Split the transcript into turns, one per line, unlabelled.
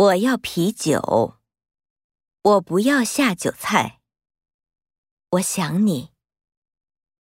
我要啤酒我不要下酒菜。我想你。